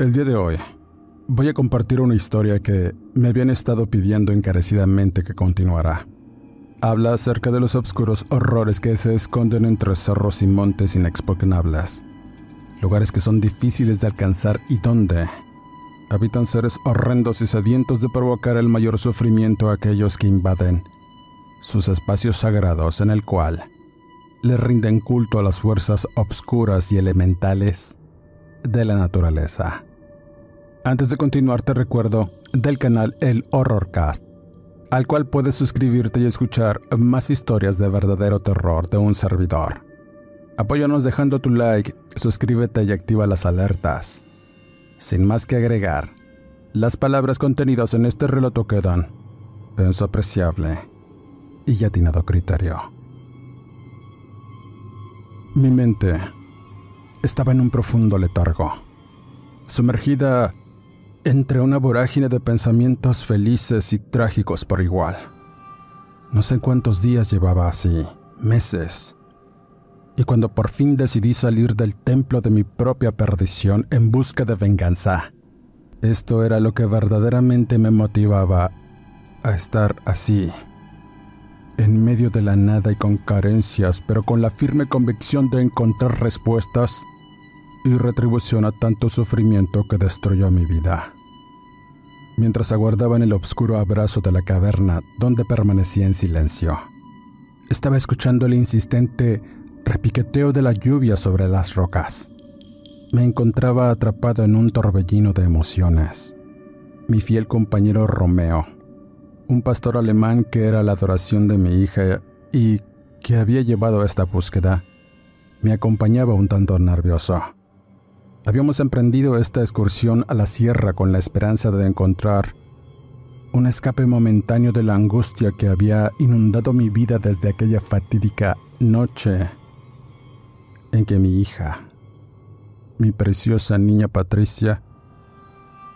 El día de hoy voy a compartir una historia que me habían estado pidiendo encarecidamente que continuara. Habla acerca de los oscuros horrores que se esconden entre cerros y montes inexpugnables, lugares que son difíciles de alcanzar y donde habitan seres horrendos y sedientos de provocar el mayor sufrimiento a aquellos que invaden sus espacios sagrados en el cual le rinden culto a las fuerzas obscuras y elementales de la naturaleza. Antes de continuar te recuerdo del canal El Horrorcast, al cual puedes suscribirte y escuchar más historias de verdadero terror de un servidor. Apóyanos dejando tu like, suscríbete y activa las alertas. Sin más que agregar, las palabras contenidas en este relato quedan en su apreciable y atinado criterio. Mi mente estaba en un profundo letargo, sumergida entre una vorágine de pensamientos felices y trágicos por igual. No sé cuántos días llevaba así, meses. Y cuando por fin decidí salir del templo de mi propia perdición en busca de venganza, esto era lo que verdaderamente me motivaba a estar así, en medio de la nada y con carencias, pero con la firme convicción de encontrar respuestas y retribución a tanto sufrimiento que destruyó mi vida. Mientras aguardaba en el oscuro abrazo de la caverna donde permanecía en silencio, estaba escuchando el insistente repiqueteo de la lluvia sobre las rocas. Me encontraba atrapado en un torbellino de emociones. Mi fiel compañero Romeo, un pastor alemán que era la adoración de mi hija y que había llevado a esta búsqueda, me acompañaba un tanto nervioso. Habíamos emprendido esta excursión a la sierra con la esperanza de encontrar un escape momentáneo de la angustia que había inundado mi vida desde aquella fatídica noche en que mi hija, mi preciosa niña Patricia,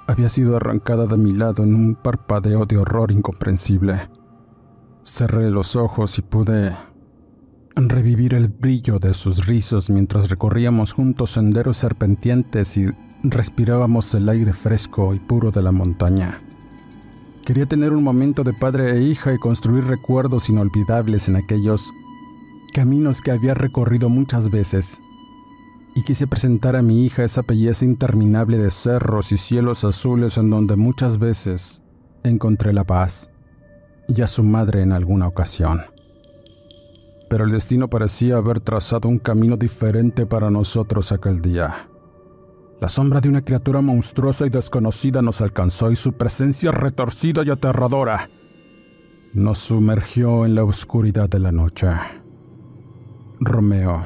había sido arrancada de mi lado en un parpadeo de horror incomprensible. Cerré los ojos y pude revivir el brillo de sus rizos mientras recorríamos juntos senderos serpenteantes y respirábamos el aire fresco y puro de la montaña. Quería tener un momento de padre e hija y construir recuerdos inolvidables en aquellos caminos que había recorrido muchas veces. Y quise presentar a mi hija esa belleza interminable de cerros y cielos azules en donde muchas veces encontré la paz, y a su madre en alguna ocasión pero el destino parecía haber trazado un camino diferente para nosotros aquel día. La sombra de una criatura monstruosa y desconocida nos alcanzó y su presencia retorcida y aterradora nos sumergió en la oscuridad de la noche. Romeo,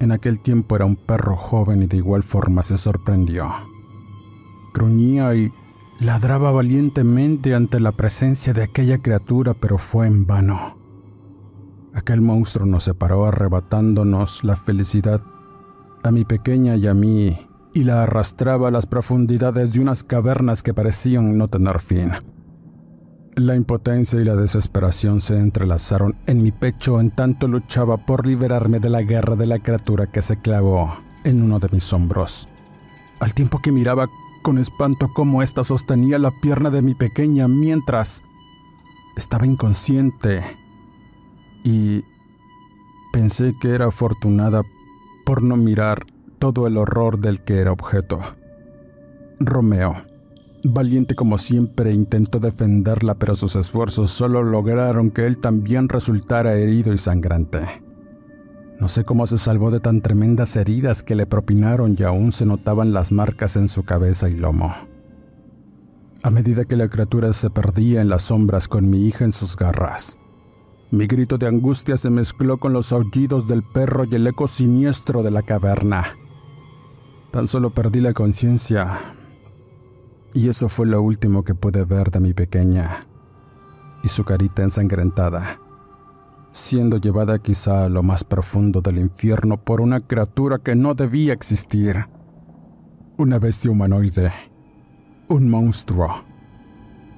en aquel tiempo era un perro joven y de igual forma se sorprendió. Gruñía y ladraba valientemente ante la presencia de aquella criatura, pero fue en vano. Aquel monstruo nos separó arrebatándonos la felicidad a mi pequeña y a mí, y la arrastraba a las profundidades de unas cavernas que parecían no tener fin. La impotencia y la desesperación se entrelazaron en mi pecho en tanto luchaba por liberarme de la guerra de la criatura que se clavó en uno de mis hombros, al tiempo que miraba con espanto cómo ésta sostenía la pierna de mi pequeña mientras estaba inconsciente y pensé que era afortunada por no mirar todo el horror del que era objeto. Romeo, valiente como siempre, intentó defenderla, pero sus esfuerzos solo lograron que él también resultara herido y sangrante. No sé cómo se salvó de tan tremendas heridas que le propinaron y aún se notaban las marcas en su cabeza y lomo. A medida que la criatura se perdía en las sombras con mi hija en sus garras, mi grito de angustia se mezcló con los aullidos del perro y el eco siniestro de la caverna. Tan solo perdí la conciencia y eso fue lo último que pude ver de mi pequeña y su carita ensangrentada, siendo llevada quizá a lo más profundo del infierno por una criatura que no debía existir. Una bestia humanoide, un monstruo.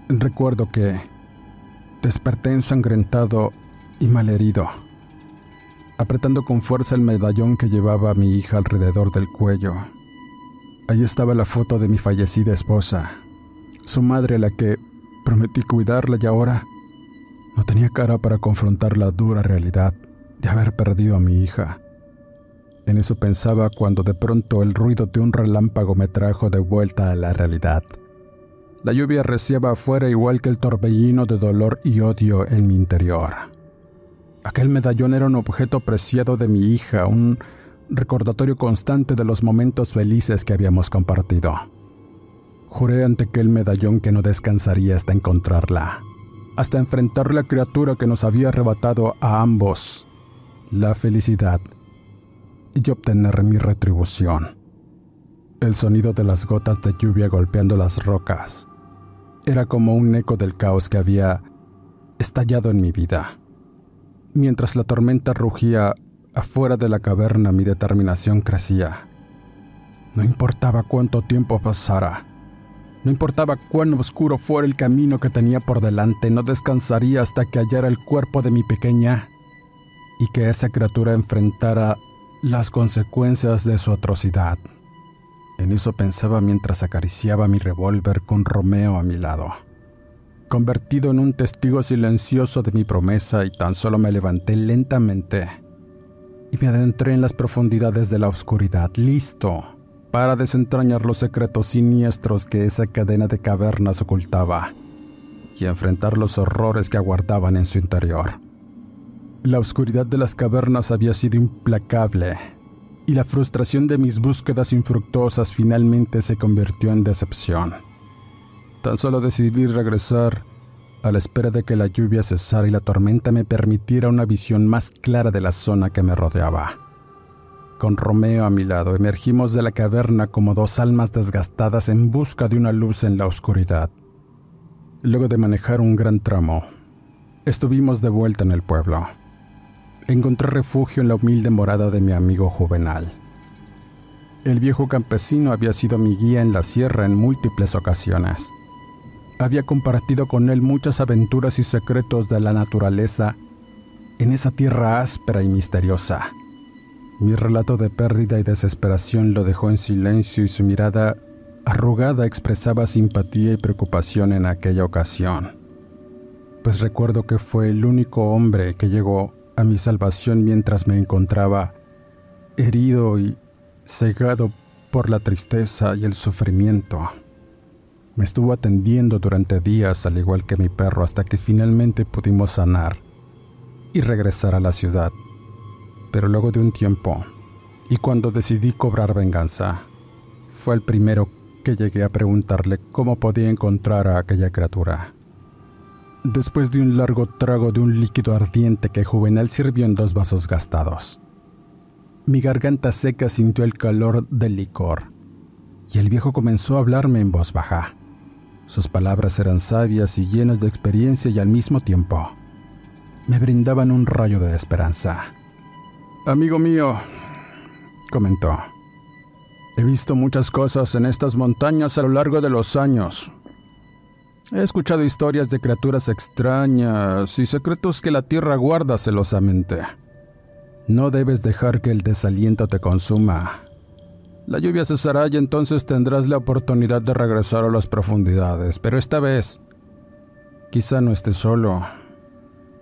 Recuerdo que desperté ensangrentado y malherido, apretando con fuerza el medallón que llevaba a mi hija alrededor del cuello. Allí estaba la foto de mi fallecida esposa, su madre a la que prometí cuidarla y ahora no tenía cara para confrontar la dura realidad de haber perdido a mi hija. En eso pensaba cuando de pronto el ruido de un relámpago me trajo de vuelta a la realidad. La lluvia reciaba afuera igual que el torbellino de dolor y odio en mi interior. Aquel medallón era un objeto preciado de mi hija, un recordatorio constante de los momentos felices que habíamos compartido. Juré ante aquel medallón que no descansaría hasta encontrarla, hasta enfrentar la criatura que nos había arrebatado a ambos la felicidad y obtener mi retribución. El sonido de las gotas de lluvia golpeando las rocas era como un eco del caos que había estallado en mi vida. Mientras la tormenta rugía afuera de la caverna, mi determinación crecía. No importaba cuánto tiempo pasara, no importaba cuán oscuro fuera el camino que tenía por delante, no descansaría hasta que hallara el cuerpo de mi pequeña y que esa criatura enfrentara las consecuencias de su atrocidad. En eso pensaba mientras acariciaba mi revólver con Romeo a mi lado convertido en un testigo silencioso de mi promesa y tan solo me levanté lentamente y me adentré en las profundidades de la oscuridad, listo para desentrañar los secretos siniestros que esa cadena de cavernas ocultaba y enfrentar los horrores que aguardaban en su interior. La oscuridad de las cavernas había sido implacable y la frustración de mis búsquedas infructuosas finalmente se convirtió en decepción. Tan solo decidí regresar a la espera de que la lluvia cesara y la tormenta me permitiera una visión más clara de la zona que me rodeaba. Con Romeo a mi lado emergimos de la caverna como dos almas desgastadas en busca de una luz en la oscuridad. Luego de manejar un gran tramo, estuvimos de vuelta en el pueblo. Encontré refugio en la humilde morada de mi amigo Juvenal. El viejo campesino había sido mi guía en la sierra en múltiples ocasiones había compartido con él muchas aventuras y secretos de la naturaleza en esa tierra áspera y misteriosa. Mi relato de pérdida y desesperación lo dejó en silencio y su mirada arrugada expresaba simpatía y preocupación en aquella ocasión, pues recuerdo que fue el único hombre que llegó a mi salvación mientras me encontraba herido y cegado por la tristeza y el sufrimiento. Me estuvo atendiendo durante días al igual que mi perro hasta que finalmente pudimos sanar y regresar a la ciudad. Pero luego de un tiempo, y cuando decidí cobrar venganza, fue el primero que llegué a preguntarle cómo podía encontrar a aquella criatura. Después de un largo trago de un líquido ardiente que Juvenal sirvió en dos vasos gastados, mi garganta seca sintió el calor del licor, y el viejo comenzó a hablarme en voz baja. Sus palabras eran sabias y llenas de experiencia y al mismo tiempo me brindaban un rayo de esperanza. Amigo mío, comentó, he visto muchas cosas en estas montañas a lo largo de los años. He escuchado historias de criaturas extrañas y secretos que la tierra guarda celosamente. No debes dejar que el desaliento te consuma. La lluvia cesará y entonces tendrás la oportunidad de regresar a las profundidades, pero esta vez Quizá no esté solo.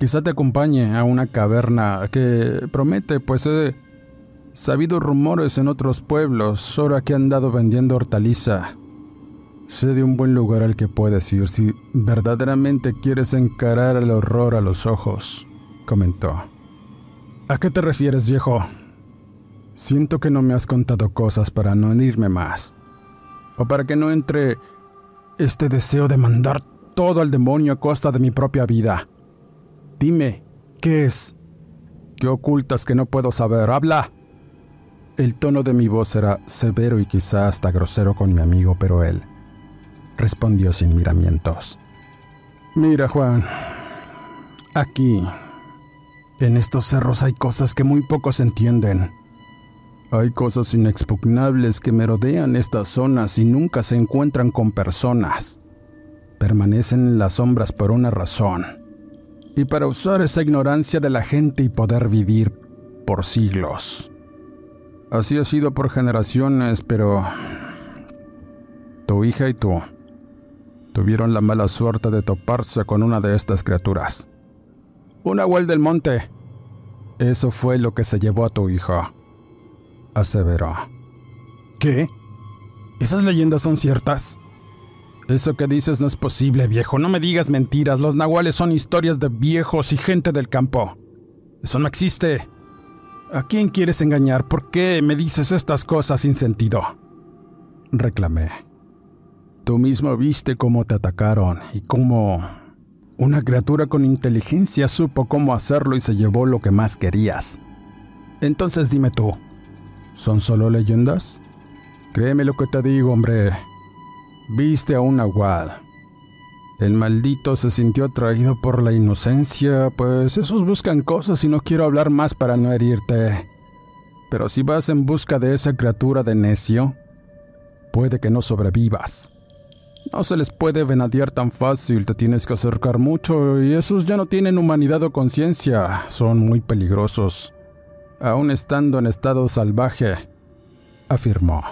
Quizá te acompañe a una caverna que promete, pues he sabido rumores en otros pueblos, ahora que han dado vendiendo hortaliza. Sé de un buen lugar al que puedes ir si verdaderamente quieres encarar el horror a los ojos, comentó. ¿A qué te refieres, viejo? Siento que no me has contado cosas para no herirme más. O para que no entre este deseo de mandar todo al demonio a costa de mi propia vida. Dime, ¿qué es? ¿Qué ocultas que no puedo saber? ¡Habla! El tono de mi voz era severo y quizá hasta grosero con mi amigo, pero él respondió sin miramientos. Mira, Juan, aquí, en estos cerros hay cosas que muy pocos entienden. Hay cosas inexpugnables que merodean estas zonas y nunca se encuentran con personas. Permanecen en las sombras por una razón. Y para usar esa ignorancia de la gente y poder vivir por siglos. Así ha sido por generaciones, pero tu hija y tú tuvieron la mala suerte de toparse con una de estas criaturas. Un abuel del monte. Eso fue lo que se llevó a tu hija aseveró. ¿Qué? ¿Esas leyendas son ciertas? Eso que dices no es posible, viejo. No me digas mentiras. Los nahuales son historias de viejos y gente del campo. Eso no existe. ¿A quién quieres engañar? ¿Por qué me dices estas cosas sin sentido? Reclamé. Tú mismo viste cómo te atacaron y cómo una criatura con inteligencia supo cómo hacerlo y se llevó lo que más querías. Entonces dime tú, ¿Son solo leyendas? Créeme lo que te digo, hombre. Viste a un nahual. El maldito se sintió atraído por la inocencia, pues esos buscan cosas y no quiero hablar más para no herirte. Pero si vas en busca de esa criatura de necio, puede que no sobrevivas. No se les puede venadear tan fácil, te tienes que acercar mucho y esos ya no tienen humanidad o conciencia, son muy peligrosos aún estando en estado salvaje, afirmó.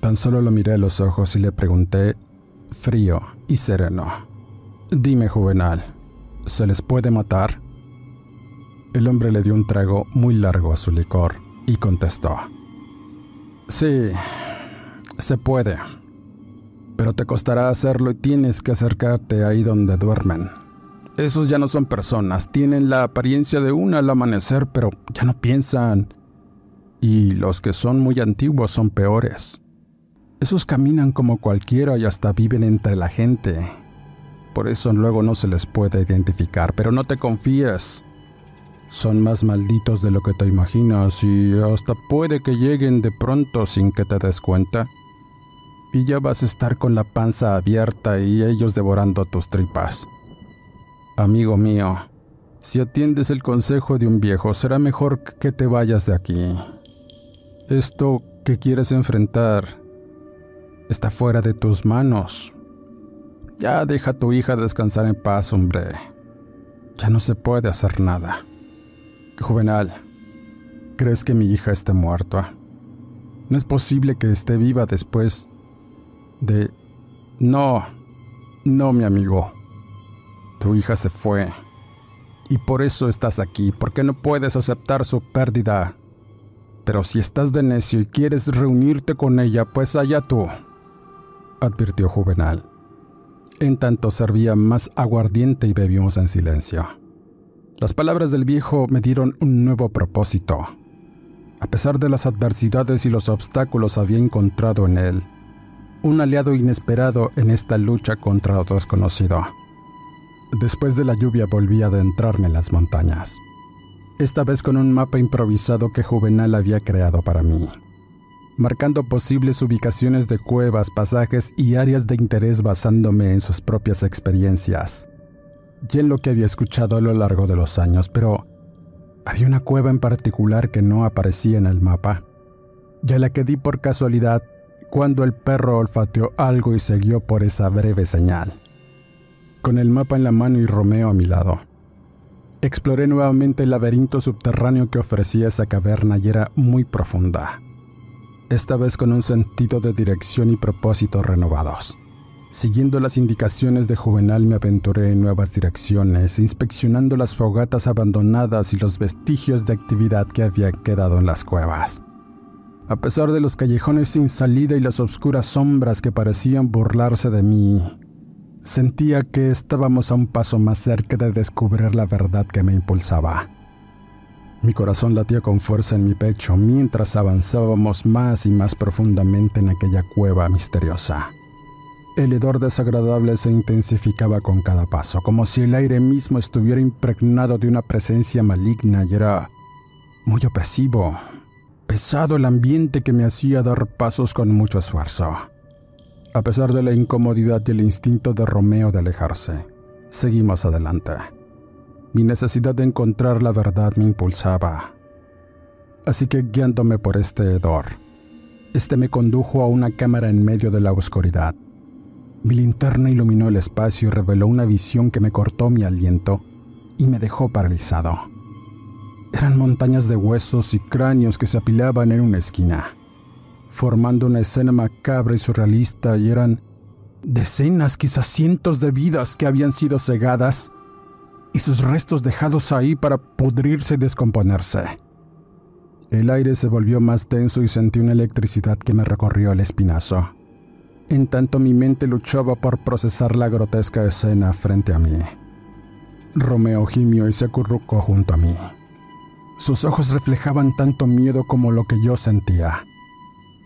Tan solo lo miré a los ojos y le pregunté, frío y sereno. Dime, Juvenal, ¿se les puede matar? El hombre le dio un trago muy largo a su licor y contestó. Sí, se puede, pero te costará hacerlo y tienes que acercarte ahí donde duermen. Esos ya no son personas, tienen la apariencia de una al amanecer, pero ya no piensan. Y los que son muy antiguos son peores. Esos caminan como cualquiera y hasta viven entre la gente. Por eso luego no se les puede identificar, pero no te confíes. Son más malditos de lo que te imaginas y hasta puede que lleguen de pronto sin que te des cuenta. Y ya vas a estar con la panza abierta y ellos devorando tus tripas. Amigo mío, si atiendes el consejo de un viejo, será mejor que te vayas de aquí. Esto que quieres enfrentar está fuera de tus manos. Ya deja a tu hija descansar en paz, hombre. Ya no se puede hacer nada. Juvenal, ¿crees que mi hija esté muerta? No es posible que esté viva después de... No, no, mi amigo. Tu hija se fue. Y por eso estás aquí, porque no puedes aceptar su pérdida. Pero si estás de necio y quieres reunirte con ella, pues allá tú, advirtió Juvenal. En tanto servía más aguardiente y bebimos en silencio. Las palabras del viejo me dieron un nuevo propósito. A pesar de las adversidades y los obstáculos había encontrado en él un aliado inesperado en esta lucha contra lo desconocido. Después de la lluvia volví a adentrarme en las montañas, esta vez con un mapa improvisado que Juvenal había creado para mí, marcando posibles ubicaciones de cuevas, pasajes y áreas de interés basándome en sus propias experiencias y en lo que había escuchado a lo largo de los años, pero había una cueva en particular que no aparecía en el mapa, y a la que di por casualidad cuando el perro olfateó algo y siguió por esa breve señal con el mapa en la mano y Romeo a mi lado. Exploré nuevamente el laberinto subterráneo que ofrecía esa caverna y era muy profunda, esta vez con un sentido de dirección y propósito renovados. Siguiendo las indicaciones de Juvenal me aventuré en nuevas direcciones, inspeccionando las fogatas abandonadas y los vestigios de actividad que había quedado en las cuevas. A pesar de los callejones sin salida y las oscuras sombras que parecían burlarse de mí, sentía que estábamos a un paso más cerca de descubrir la verdad que me impulsaba. Mi corazón latía con fuerza en mi pecho mientras avanzábamos más y más profundamente en aquella cueva misteriosa. El hedor desagradable se intensificaba con cada paso, como si el aire mismo estuviera impregnado de una presencia maligna y era muy opresivo, pesado el ambiente que me hacía dar pasos con mucho esfuerzo. A pesar de la incomodidad y el instinto de Romeo de alejarse, seguimos adelante. Mi necesidad de encontrar la verdad me impulsaba. Así que guiándome por este hedor, este me condujo a una cámara en medio de la oscuridad. Mi linterna iluminó el espacio y reveló una visión que me cortó mi aliento y me dejó paralizado. Eran montañas de huesos y cráneos que se apilaban en una esquina, formando una escena macabra y surrealista y eran decenas, quizás cientos de vidas que habían sido cegadas y sus restos dejados ahí para pudrirse y descomponerse. El aire se volvió más tenso y sentí una electricidad que me recorrió el espinazo en tanto mi mente luchaba por procesar la grotesca escena frente a mí. Romeo gimió y se acurrucó junto a mí. Sus ojos reflejaban tanto miedo como lo que yo sentía.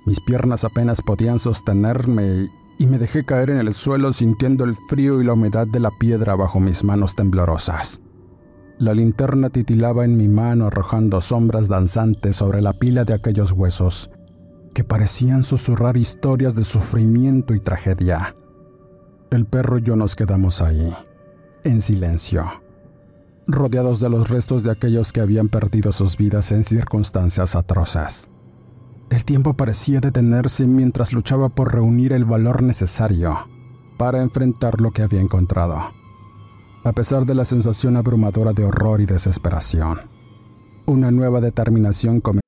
Mis piernas apenas podían sostenerme y me dejé caer en el suelo sintiendo el frío y la humedad de la piedra bajo mis manos temblorosas. La linterna titilaba en mi mano arrojando sombras danzantes sobre la pila de aquellos huesos que parecían susurrar historias de sufrimiento y tragedia. El perro y yo nos quedamos ahí, en silencio, rodeados de los restos de aquellos que habían perdido sus vidas en circunstancias atroces. El tiempo parecía detenerse mientras luchaba por reunir el valor necesario para enfrentar lo que había encontrado, a pesar de la sensación abrumadora de horror y desesperación. Una nueva determinación comenzó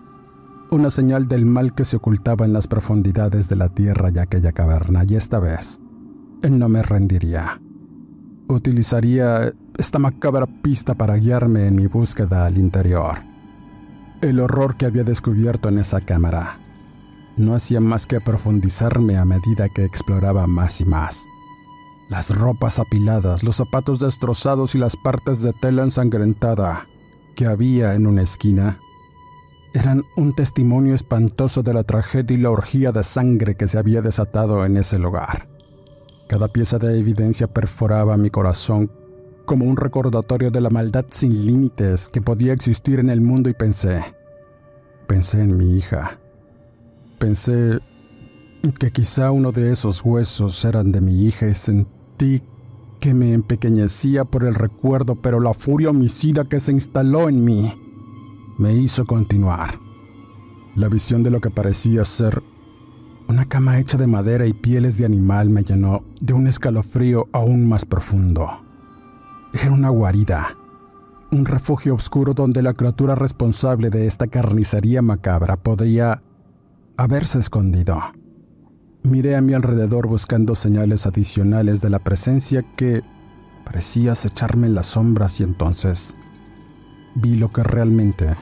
Una señal del mal que se ocultaba en las profundidades de la tierra y aquella caverna, y esta vez no me rendiría. Utilizaría esta macabra pista para guiarme en mi búsqueda al interior. El horror que había descubierto en esa cámara no hacía más que profundizarme a medida que exploraba más y más. Las ropas apiladas, los zapatos destrozados y las partes de tela ensangrentada que había en una esquina eran un testimonio espantoso de la tragedia y la orgía de sangre que se había desatado en ese lugar. Cada pieza de evidencia perforaba mi corazón como un recordatorio de la maldad sin límites que podía existir en el mundo y pensé, pensé en mi hija. Pensé que quizá uno de esos huesos eran de mi hija y sentí que me empequeñecía por el recuerdo, pero la furia homicida que se instaló en mí me hizo continuar. La visión de lo que parecía ser una cama hecha de madera y pieles de animal me llenó de un escalofrío aún más profundo. Era una guarida, un refugio oscuro donde la criatura responsable de esta carnicería macabra podía haberse escondido. Miré a mi alrededor buscando señales adicionales de la presencia que parecía acecharme en las sombras y entonces vi lo que realmente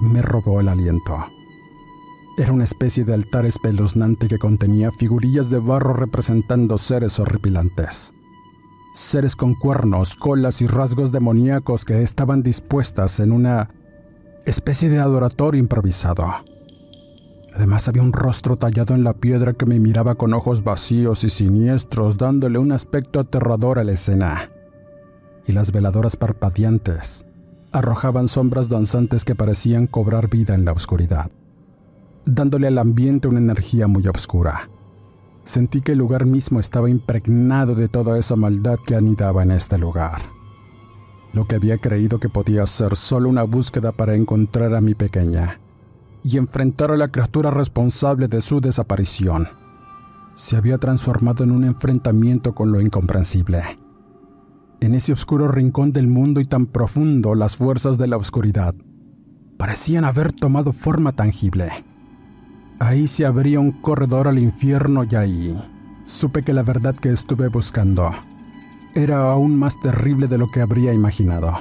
me robó el aliento. Era una especie de altar espeluznante que contenía figurillas de barro representando seres horripilantes. seres con cuernos, colas y rasgos demoníacos que estaban dispuestas en una especie de adoratorio improvisado. Además había un rostro tallado en la piedra que me miraba con ojos vacíos y siniestros, dándole un aspecto aterrador a la escena. Y las veladoras parpadeantes arrojaban sombras danzantes que parecían cobrar vida en la oscuridad, dándole al ambiente una energía muy oscura. Sentí que el lugar mismo estaba impregnado de toda esa maldad que anidaba en este lugar. Lo que había creído que podía ser solo una búsqueda para encontrar a mi pequeña y enfrentar a la criatura responsable de su desaparición se había transformado en un enfrentamiento con lo incomprensible. En ese oscuro rincón del mundo y tan profundo, las fuerzas de la oscuridad parecían haber tomado forma tangible. Ahí se abría un corredor al infierno y ahí supe que la verdad que estuve buscando era aún más terrible de lo que habría imaginado.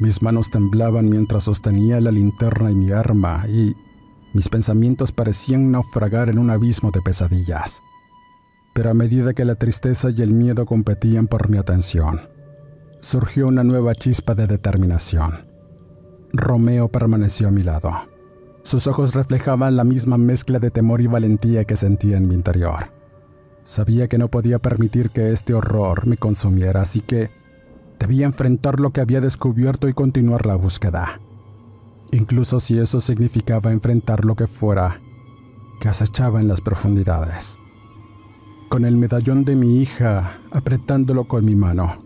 Mis manos temblaban mientras sostenía la linterna y mi arma y mis pensamientos parecían naufragar en un abismo de pesadillas. Pero a medida que la tristeza y el miedo competían por mi atención, surgió una nueva chispa de determinación. Romeo permaneció a mi lado. Sus ojos reflejaban la misma mezcla de temor y valentía que sentía en mi interior. Sabía que no podía permitir que este horror me consumiera, así que debía enfrentar lo que había descubierto y continuar la búsqueda. Incluso si eso significaba enfrentar lo que fuera que acechaba en las profundidades. Con el medallón de mi hija apretándolo con mi mano,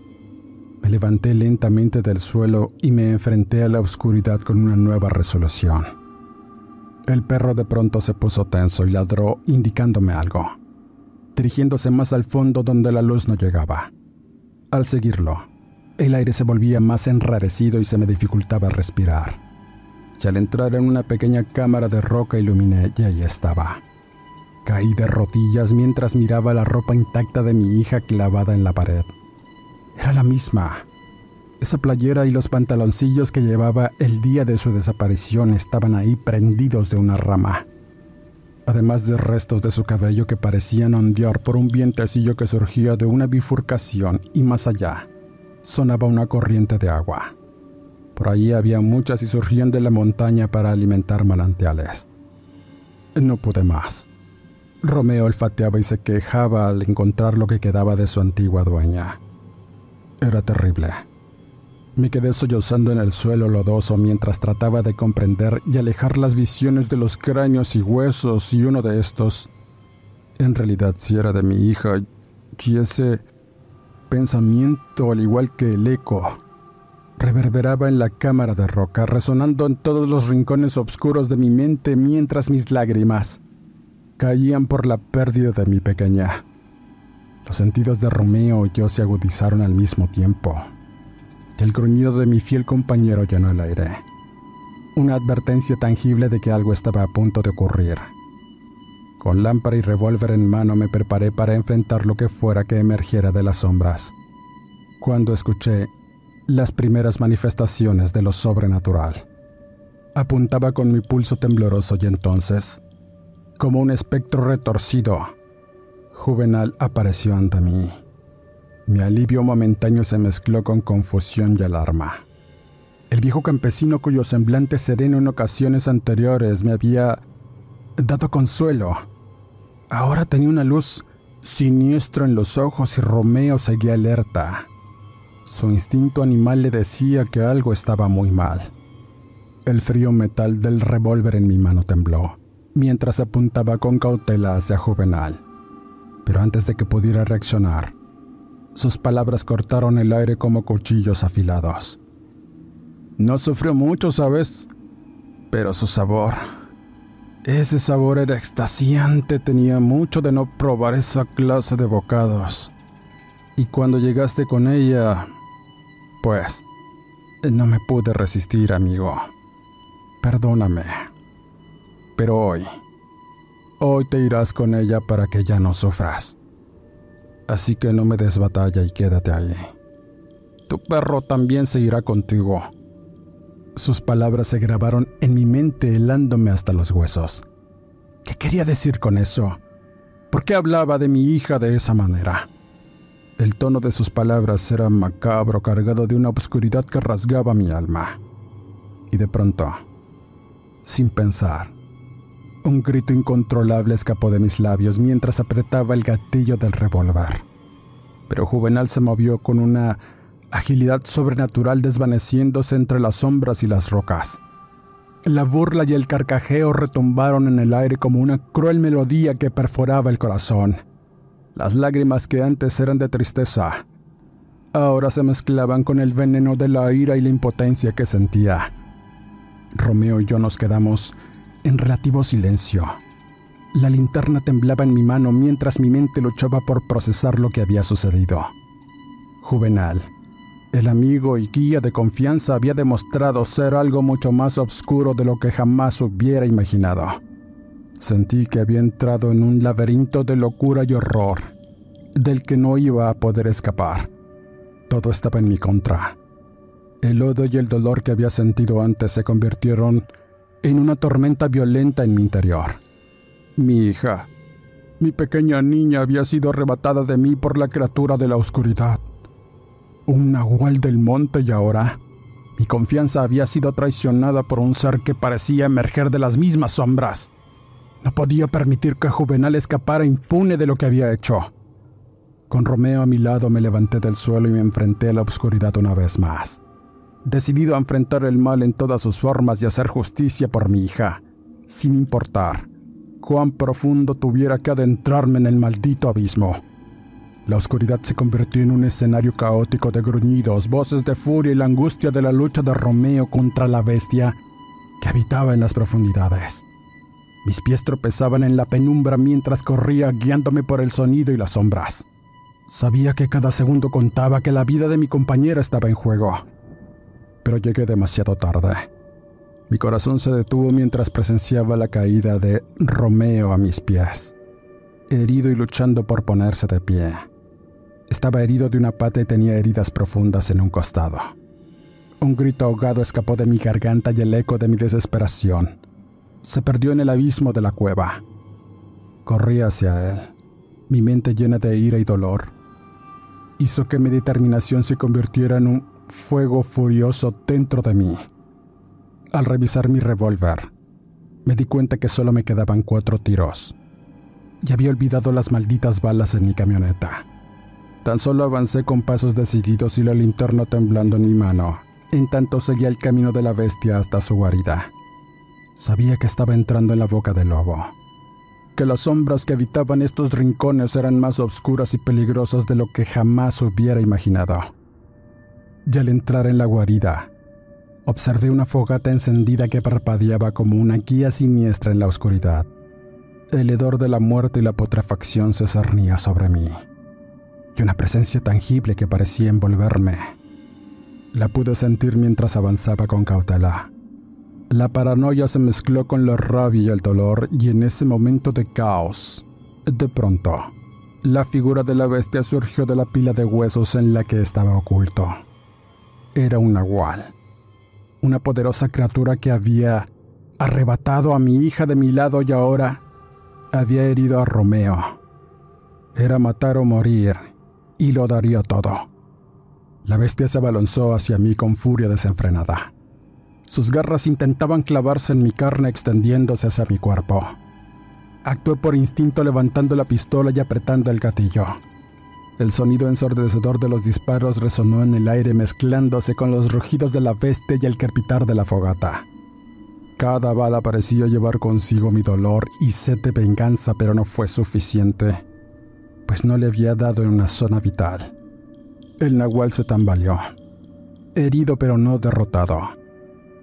me levanté lentamente del suelo y me enfrenté a la oscuridad con una nueva resolución. El perro de pronto se puso tenso y ladró indicándome algo, dirigiéndose más al fondo donde la luz no llegaba. Al seguirlo, el aire se volvía más enrarecido y se me dificultaba respirar. Y al entrar en una pequeña cámara de roca iluminé y ahí estaba. Caí de rodillas mientras miraba la ropa intacta de mi hija clavada en la pared. Era la misma, esa playera y los pantaloncillos que llevaba el día de su desaparición estaban ahí prendidos de una rama. Además de restos de su cabello que parecían ondear por un vientecillo que surgía de una bifurcación y más allá, sonaba una corriente de agua. Por allí había muchas y surgían de la montaña para alimentar manantiales. No pude más. Romeo olfateaba y se quejaba al encontrar lo que quedaba de su antigua dueña. Era terrible. Me quedé sollozando en el suelo lodoso mientras trataba de comprender y alejar las visiones de los cráneos y huesos y uno de estos, en realidad si era de mi hija, y ese pensamiento, al igual que el eco, reverberaba en la cámara de roca, resonando en todos los rincones oscuros de mi mente mientras mis lágrimas caían por la pérdida de mi pequeña. Los sentidos de Romeo y yo se agudizaron al mismo tiempo el gruñido de mi fiel compañero llenó el aire. Una advertencia tangible de que algo estaba a punto de ocurrir. Con lámpara y revólver en mano me preparé para enfrentar lo que fuera que emergiera de las sombras. Cuando escuché las primeras manifestaciones de lo sobrenatural. Apuntaba con mi pulso tembloroso y entonces, como un espectro retorcido, Juvenal apareció ante mí. Mi alivio momentáneo se mezcló con confusión y alarma. El viejo campesino cuyo semblante sereno en ocasiones anteriores me había dado consuelo, ahora tenía una luz siniestra en los ojos y Romeo seguía alerta. Su instinto animal le decía que algo estaba muy mal. El frío metal del revólver en mi mano tembló, mientras apuntaba con cautela hacia Juvenal. Pero antes de que pudiera reaccionar, sus palabras cortaron el aire como cuchillos afilados. No sufrió mucho, ¿sabes? Pero su sabor... Ese sabor era extasiante, tenía mucho de no probar esa clase de bocados. Y cuando llegaste con ella, pues, no me pude resistir, amigo. Perdóname. Pero hoy, hoy te irás con ella para que ya no sufras. Así que no me des batalla y quédate ahí. Tu perro también se irá contigo. Sus palabras se grabaron en mi mente helándome hasta los huesos. ¿Qué quería decir con eso? ¿Por qué hablaba de mi hija de esa manera? El tono de sus palabras era macabro, cargado de una obscuridad que rasgaba mi alma. Y de pronto, sin pensar, un grito incontrolable escapó de mis labios mientras apretaba el gatillo del revólver. Pero Juvenal se movió con una agilidad sobrenatural desvaneciéndose entre las sombras y las rocas. La burla y el carcajeo retumbaron en el aire como una cruel melodía que perforaba el corazón. Las lágrimas que antes eran de tristeza, ahora se mezclaban con el veneno de la ira y la impotencia que sentía. Romeo y yo nos quedamos en relativo silencio. La linterna temblaba en mi mano mientras mi mente luchaba por procesar lo que había sucedido. Juvenal, el amigo y guía de confianza, había demostrado ser algo mucho más oscuro de lo que jamás hubiera imaginado. Sentí que había entrado en un laberinto de locura y horror, del que no iba a poder escapar. Todo estaba en mi contra. El odio y el dolor que había sentido antes se convirtieron en una tormenta violenta en mi interior. Mi hija, mi pequeña niña había sido arrebatada de mí por la criatura de la oscuridad. Un nahual del monte y ahora mi confianza había sido traicionada por un ser que parecía emerger de las mismas sombras. No podía permitir que Juvenal escapara impune de lo que había hecho. Con Romeo a mi lado me levanté del suelo y me enfrenté a la oscuridad una vez más, decidido a enfrentar el mal en todas sus formas y hacer justicia por mi hija, sin importar cuán profundo tuviera que adentrarme en el maldito abismo. La oscuridad se convirtió en un escenario caótico de gruñidos, voces de furia y la angustia de la lucha de Romeo contra la bestia que habitaba en las profundidades. Mis pies tropezaban en la penumbra mientras corría guiándome por el sonido y las sombras. Sabía que cada segundo contaba que la vida de mi compañera estaba en juego. Pero llegué demasiado tarde. Mi corazón se detuvo mientras presenciaba la caída de Romeo a mis pies, herido y luchando por ponerse de pie. Estaba herido de una pata y tenía heridas profundas en un costado. Un grito ahogado escapó de mi garganta y el eco de mi desesperación se perdió en el abismo de la cueva. Corrí hacia él, mi mente llena de ira y dolor. Hizo que mi determinación se convirtiera en un fuego furioso dentro de mí. Al revisar mi revólver, me di cuenta que solo me quedaban cuatro tiros. Y había olvidado las malditas balas en mi camioneta. Tan solo avancé con pasos decididos y la linterna temblando en mi mano, en tanto seguía el camino de la bestia hasta su guarida. Sabía que estaba entrando en la boca del lobo, que las sombras que habitaban estos rincones eran más oscuras y peligrosas de lo que jamás hubiera imaginado. Y al entrar en la guarida, observé una fogata encendida que parpadeaba como una guía siniestra en la oscuridad. El hedor de la muerte y la putrefacción se cernía sobre mí, y una presencia tangible que parecía envolverme. La pude sentir mientras avanzaba con cautela. La paranoia se mezcló con la rabia y el dolor y en ese momento de caos, de pronto, la figura de la bestia surgió de la pila de huesos en la que estaba oculto. Era un nahual, una poderosa criatura que había arrebatado a mi hija de mi lado y ahora había herido a Romeo. Era matar o morir, y lo daría todo. La bestia se abalanzó hacia mí con furia desenfrenada. Sus garras intentaban clavarse en mi carne extendiéndose hacia mi cuerpo. Actué por instinto levantando la pistola y apretando el gatillo. El sonido ensordecedor de los disparos resonó en el aire mezclándose con los rugidos de la bestia y el crepitar de la fogata. Cada bala parecía llevar consigo mi dolor y sed de venganza, pero no fue suficiente, pues no le había dado en una zona vital. El nahual se tambaleó, herido pero no derrotado.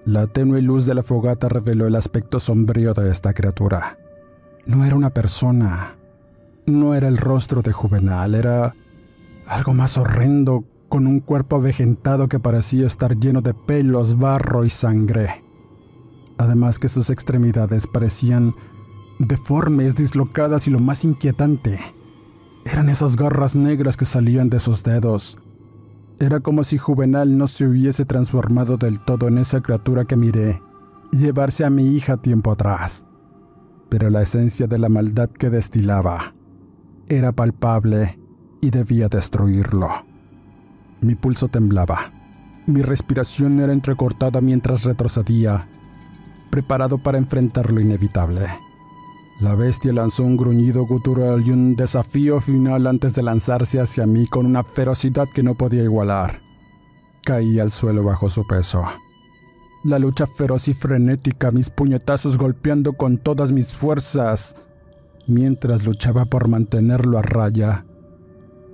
La tenue luz de la fogata reveló el aspecto sombrío de esta criatura. No era una persona, no era el rostro de Juvenal, era algo más horrendo, con un cuerpo avejentado que parecía estar lleno de pelos, barro y sangre. Además que sus extremidades parecían deformes, dislocadas y lo más inquietante, eran esas garras negras que salían de sus dedos, era como si Juvenal no se hubiese transformado del todo en esa criatura que miré llevarse a mi hija tiempo atrás. Pero la esencia de la maldad que destilaba era palpable y debía destruirlo. Mi pulso temblaba. Mi respiración era entrecortada mientras retrocedía, preparado para enfrentar lo inevitable. La bestia lanzó un gruñido gutural y un desafío final antes de lanzarse hacia mí con una ferocidad que no podía igualar. Caí al suelo bajo su peso. La lucha feroz y frenética, mis puñetazos golpeando con todas mis fuerzas, mientras luchaba por mantenerlo a raya,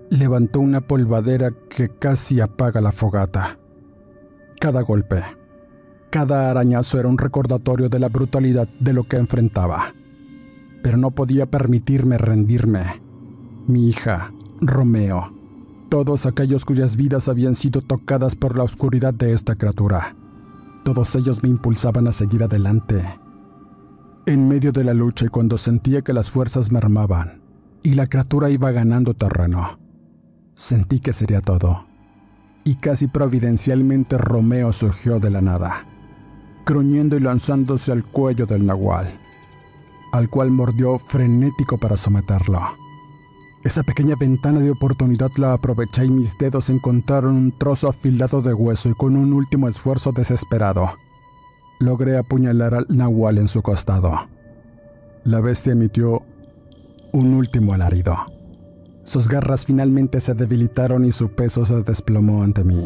levantó una polvadera que casi apaga la fogata. Cada golpe, cada arañazo era un recordatorio de la brutalidad de lo que enfrentaba pero no podía permitirme rendirme. Mi hija, Romeo, todos aquellos cuyas vidas habían sido tocadas por la oscuridad de esta criatura, todos ellos me impulsaban a seguir adelante. En medio de la lucha y cuando sentía que las fuerzas mermaban y la criatura iba ganando terreno, sentí que sería todo. Y casi providencialmente Romeo surgió de la nada, gruñendo y lanzándose al cuello del nahual al cual mordió frenético para someterlo. Esa pequeña ventana de oportunidad la aproveché y mis dedos encontraron un trozo afilado de hueso y con un último esfuerzo desesperado, logré apuñalar al nahual en su costado. La bestia emitió un último alarido. Sus garras finalmente se debilitaron y su peso se desplomó ante mí.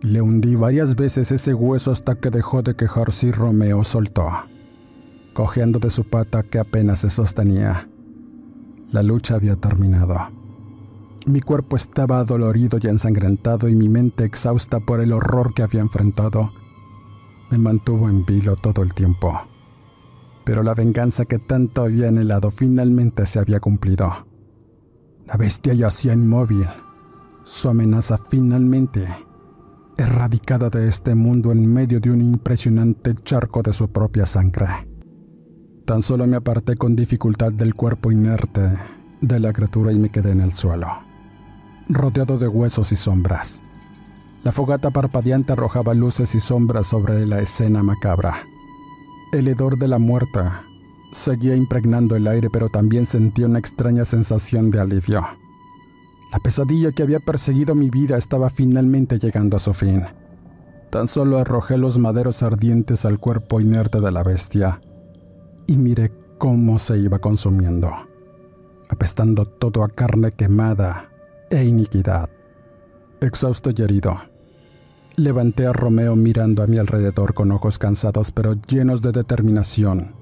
Le hundí varias veces ese hueso hasta que dejó de quejarse y Romeo soltó cojeando de su pata que apenas se sostenía. La lucha había terminado. Mi cuerpo estaba adolorido y ensangrentado y mi mente exhausta por el horror que había enfrentado me mantuvo en vilo todo el tiempo. Pero la venganza que tanto había anhelado finalmente se había cumplido. La bestia yacía inmóvil, su amenaza finalmente erradicada de este mundo en medio de un impresionante charco de su propia sangre. Tan solo me aparté con dificultad del cuerpo inerte de la criatura y me quedé en el suelo, rodeado de huesos y sombras. La fogata parpadeante arrojaba luces y sombras sobre la escena macabra. El hedor de la muerta seguía impregnando el aire, pero también sentí una extraña sensación de alivio. La pesadilla que había perseguido mi vida estaba finalmente llegando a su fin. Tan solo arrojé los maderos ardientes al cuerpo inerte de la bestia y miré cómo se iba consumiendo, apestando todo a carne quemada e iniquidad. Exhausto y herido, levanté a Romeo mirando a mi alrededor con ojos cansados pero llenos de determinación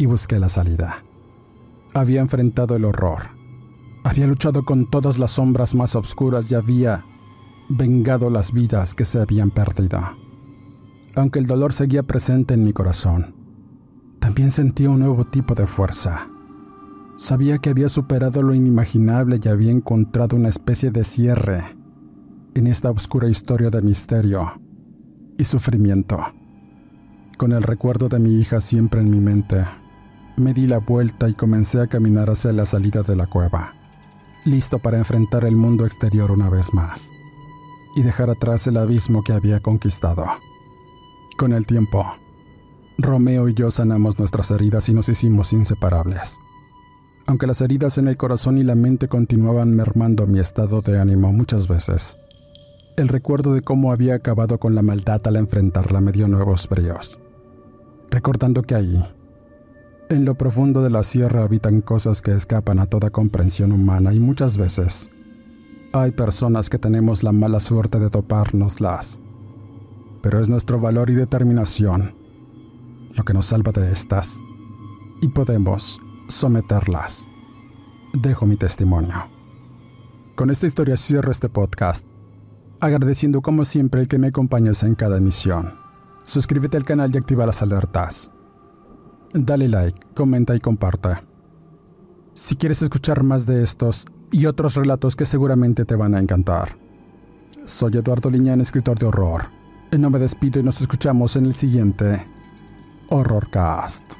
y busqué la salida. Había enfrentado el horror, había luchado con todas las sombras más oscuras y había vengado las vidas que se habían perdido. Aunque el dolor seguía presente en mi corazón, también sentía un nuevo tipo de fuerza. Sabía que había superado lo inimaginable y había encontrado una especie de cierre en esta oscura historia de misterio y sufrimiento. Con el recuerdo de mi hija siempre en mi mente, me di la vuelta y comencé a caminar hacia la salida de la cueva, listo para enfrentar el mundo exterior una vez más y dejar atrás el abismo que había conquistado. Con el tiempo, Romeo y yo sanamos nuestras heridas y nos hicimos inseparables. Aunque las heridas en el corazón y la mente continuaban mermando mi estado de ánimo muchas veces, el recuerdo de cómo había acabado con la maldad al enfrentarla me dio nuevos bríos. Recordando que ahí, en lo profundo de la sierra habitan cosas que escapan a toda comprensión humana y muchas veces hay personas que tenemos la mala suerte de topárnoslas. Pero es nuestro valor y determinación lo que nos salva de estas y podemos someterlas. Dejo mi testimonio. Con esta historia cierro este podcast, agradeciendo como siempre el que me acompañes en cada emisión. Suscríbete al canal y activa las alertas. Dale like, comenta y comparte. Si quieres escuchar más de estos y otros relatos que seguramente te van a encantar. Soy Eduardo Liñán, escritor de horror. No me despido y nos escuchamos en el siguiente Horrorcast.